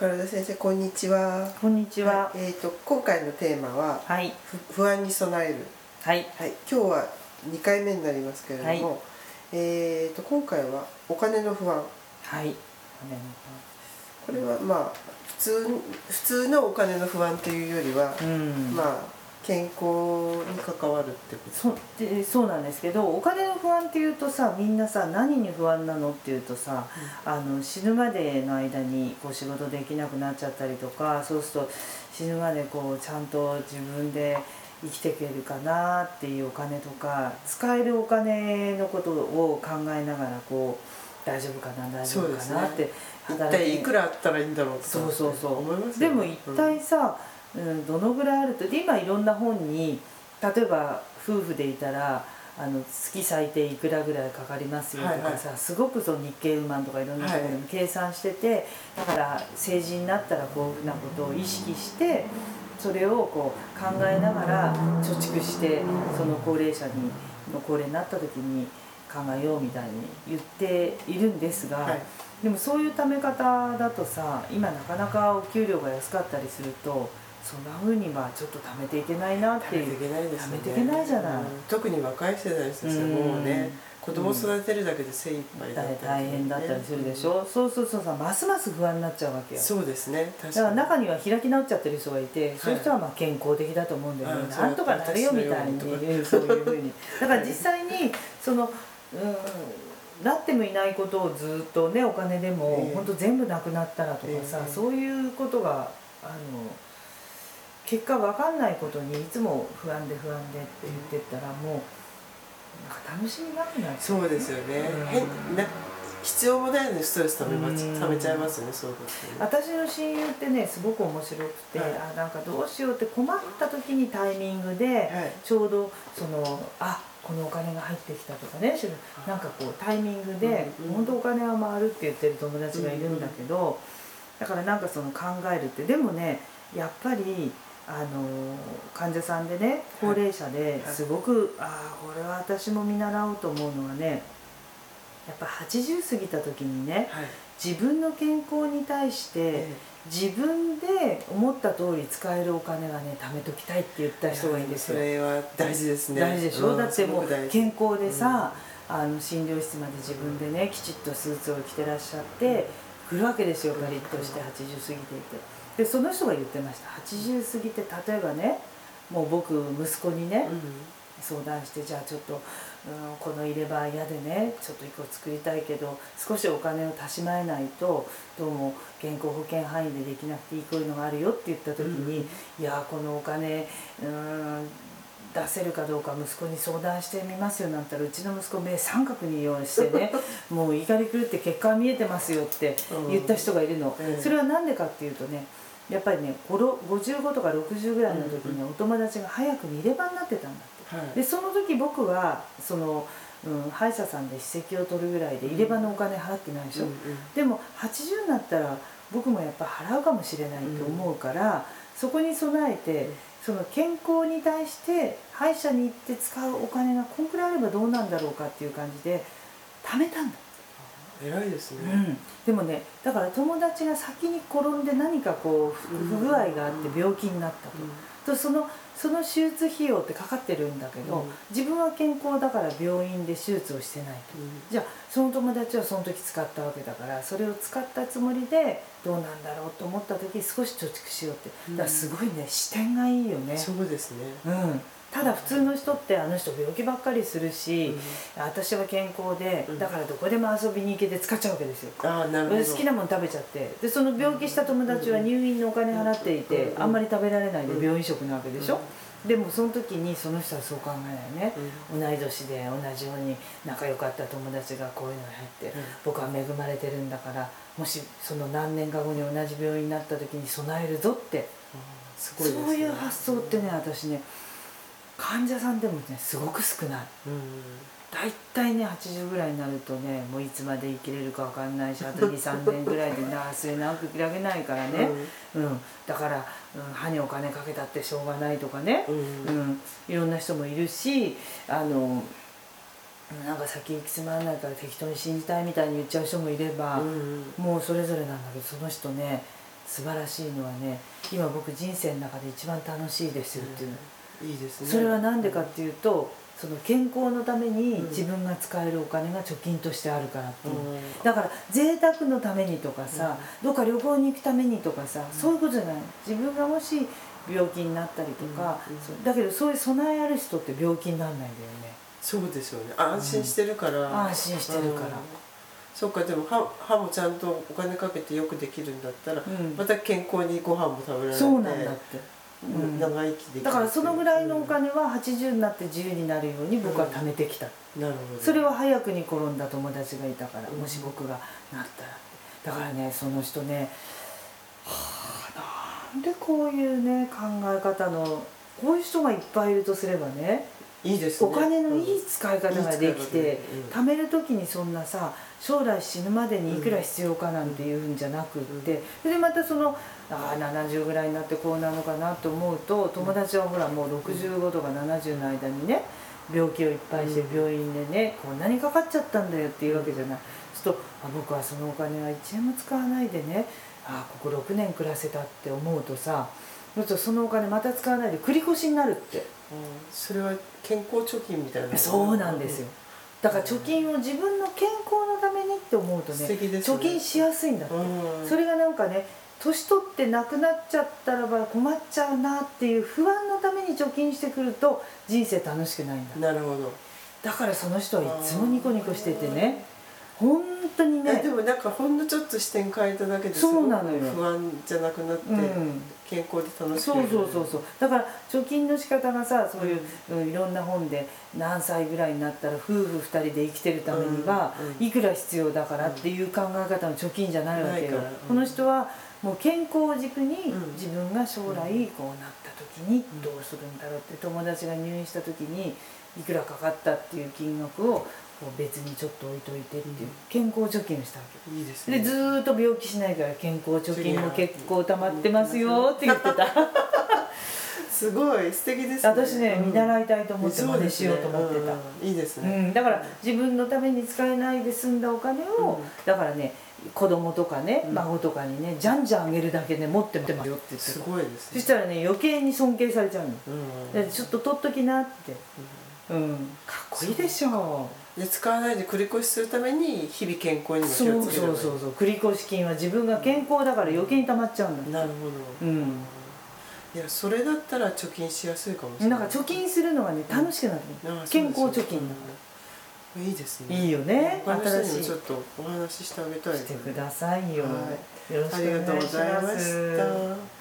宝田先生こんにちは。こんにちは。いえっ、と今回のテーマは、はい。ふ不安に備える。はい。はい。今日は2回目になりますけれども、はいえっ、と今回はお金の不安。はい。これはまあ普通普通のお金の不安というよりは、うん。まあ健康に関わるってこと？そうでそうなんですけどお金の不安っていうとさみんなさ何に不安なのっていうとさ、あの死ぬまでの間にこう仕事できなくなっちゃったりとかそうすると死ぬまでこうちゃんと自分で生きていけるかなっていうお金とか使えるお金のことを考えながらこう大丈夫かな大丈夫かなって一働体いくらあったらいいんだろうとかそうそうそう。思いますね。も一体さ、うん、どのぐらいあるとで今いろんな本に例えば夫婦でいたらあの月最低いくらぐらいかかりますよとかさ、すごくその日経ウーマンとかいろんなところでも計算してて、だから成人になったらこういうふうなことを意識してそれをこう考えながら貯蓄してその高齢者にの高齢になった時に考えようみたいに言っているんですが。はいでもそういう貯め方だとさ今なかなかお給料が安かったりするとそんな風にまあちょっと貯めていけないなっていう。食べていけないですよね。いけないじゃない。うん特に若い世代の人たちはもうね子供育てるだけで精一杯だったりね。大変だったりするでしょ、そうそうそうさますます不安になっちゃうわけよ。そうですね。確だから中には開き直っちゃってる人がいて、そういう人はまあ健康的だと思うんだよね、あなんとかなるよみたいにそういうふうに。だから実際にそのうんなってもいないことをずっとねお金でもええ。本当全部なくなったらとかさ、ええ。そういうことがあの結果分かんないことにいつも不安で不安でって言ってったらもうなんか楽しみなくなっちゃうそうですよね。うん。変な必要もないのにストレス溜めま溜めちゃいますよねそういうことね。私の親友ってねすごく面白くて、はい。あなんかどうしようって困った時にタイミングで、はい。ちょうどそのあこのお金が入ってきたとかねしなんかこうタイミングで、うんうん。本当お金は回るって言ってる友達がいるんだけど、だからなんかその考えるってでもねやっぱりあの患者さんでね高齢者ですごく、ああこれは私も見習おうと思うのはねやっぱ80過ぎた時にねはい。自分の健康に対してえ自分で思った通り使えるお金はね貯めときたいって言ったえ人がいいんですよ。そ。れは大事ですね。大事でしょ、んだってもう健康でさ、あの診療室まで自分でねきちっとスーツを着てらっしゃって来るわけですよパリッとして80過ぎていてでその人が言ってました。80過ぎて例えばねもう僕息子にね、うん。相談してじゃあちょっと、うん、この入れ歯嫌でねちょっと一個作りたいけど少しお金を足しまえないとどうも健康保険範囲でできなくていいこういうのがあるよって言った時に、いやこのお金うん出せるかどうか息子に相談してみますよなんたらうちの息子目三角に用意してね もう怒り狂って結果は見えてますよって言った人がいるの、うん。それは何でかっていうとねやっぱりねごろ55とか60ぐらいの時にお友達が早くに入れ歯になってたんだって。はい。でその時僕はその、うん、歯医者さんで歯石を取るぐらいで入れ歯のお金払ってないでしょ、でも80になったら僕もやっぱ払うかもしれないと思うから、そこに備えて、うん。その健康に対して歯医者に行って使うお金がこんくらいあればどうなんだろうかっていう感じで貯めたんだ、偉いですね。うん、でもねだから友達が先に転んで何かこう不具合があって病気になったと。とそのその手術費用ってかかってるんだけど、うん。自分は健康だから病院で手術をしてないと、じゃあその友達はその時使ったわけだからそれを使ったつもりでどうなんだろうと思った時少し貯蓄しようって。だからすごいね視点がいいよね、そうですね。うん、ただ普通の人ってあの人病気ばっかりするし、私は健康でうん。だからどこでも遊びに行けて使っちゃうわけですよ、ああなるほど。好きなもの食べちゃってでその病気した友達は入院のお金払っていてうん。あんまり食べられないでうん。病院食なわけでしょ？でもその時にその人はそう考えないね。うん。同い年で同じように仲良かった友達がこういうのに入ってうん。僕は恵まれてるんだからもしその何年か後に同じ病院になった時に備えるぞってすごいですね。そういう発想ってね私ね患者さんでもねすごく少ない。うん大体ね80ぐらいになるとねもういつまで生きれるか分かんないしあと23年ぐらいでな末長くられないからね、うん。だから、うん、歯にお金かけたってしょうがないとかね、うん。うん。いろんな人もいるしあのなんか先行きつまらないから適当に信じたいみたいに言っちゃう人もいれば、うん。もうそれぞれなんだけどその人ね素晴らしいのはね今僕人生の中で一番楽しいですよっていう。の、いいですね。それは何でかっていうとその健康のためにうん。自分が使えるお金が貯金としてあるからっていう、うん。だから贅沢のためにとかさ、どっか旅行に行くためにとかさ、そういうことじゃない。自分がもし病気になったりとか、だけどそういう備えある人って病気にならないんだよね。そうですよね。安心してるから、安心してるから。うん。そうかでも歯歯もちゃんとお金かけてよくできるんだったら、うん。また健康にご飯も食べられて。そうなんだって、うん長生きできる。だからそのぐらいのお金は80になって自由になるように僕は貯めてきた、なるほど。それは早くに転んだ友達がいたから、うん。もし僕がなったらだからねその人ねはあなんでこういうね考え方のこういう人がいっぱいいるとすればねいいですね。お金のいい使い方ができて、うん。貯める時にそんなさ将来死ぬまでにいくら必要かなんていうんじゃなくって、それでまたそのああ70ぐらいになってこうなのかなと思うと友達はほらもう65とか70の間にね病気をいっぱいしてうん。病院でねこんなにかかっちゃったんだよっていうわけじゃない。そうするとあ僕はそのお金は1円も使わないでねあここ6年暮らせたって思うとさそうするとそのお金また使わないで繰り越しになるって。うん。それは健康貯金みたいなそうなんですよ。だから貯金を自分の健康のためにって思うとね素敵ですね。貯金しやすいんだって、うん。それがなんかね年取ってなくなっちゃったらば困っちゃうなっていう不安のために貯金してくると人生楽しくないんだ。なるほど。だからその人はいつもニコニコしててね。本当にね。えでもなんかほんのちょっと視点変えただけですそうなのよ。不安じゃなくなって、うん。健康で楽しくそうそうそうそう。だから貯金の仕方がさそういう、うん。いろんな本で何歳ぐらいになったら夫婦2人で生きてるためにはうんいくら必要だからっていう考え方の貯金じゃないわけよ。この人はもう健康を軸にうん。自分が将来こうなった時にどうするんだろうって友達が入院した時にいくらかかったっていう金額をこう別にちょっと置いといてっていう健康貯金をしたわけ。いいですね。でずーっと病気しないから健康貯金も結構溜まってますよって言ってた。すごい素敵ですね。私ねうん。見習いたいと思って真似しようと思ってた、うん。いいですうね、ん、だから自分のために使えないで済んだお金を、うん。だからね子供とかねうん。孫とかにねじゃんじゃんあげるだけね持ってってますよって言ってすたごいですね。そしたらね余計に尊敬されちゃうの。うん。でちょっと取っときなって。うん。かっこいいでしょで使わないで繰り越しするために日々健康にも気をつければいい。そうそうそう繰越金は自分が健康だから余計に溜まっちゃうんだ。なるほど、うん。いやそれだったら貯金しやすいかもしれなないんか貯金するのがね楽しくなる。ああ健康貯金。だかうんいいですね。いいよね新しい。もちょっとお話ししてあげたいらしてくださいよ、はい。よろしくお願いします。ありがとうございました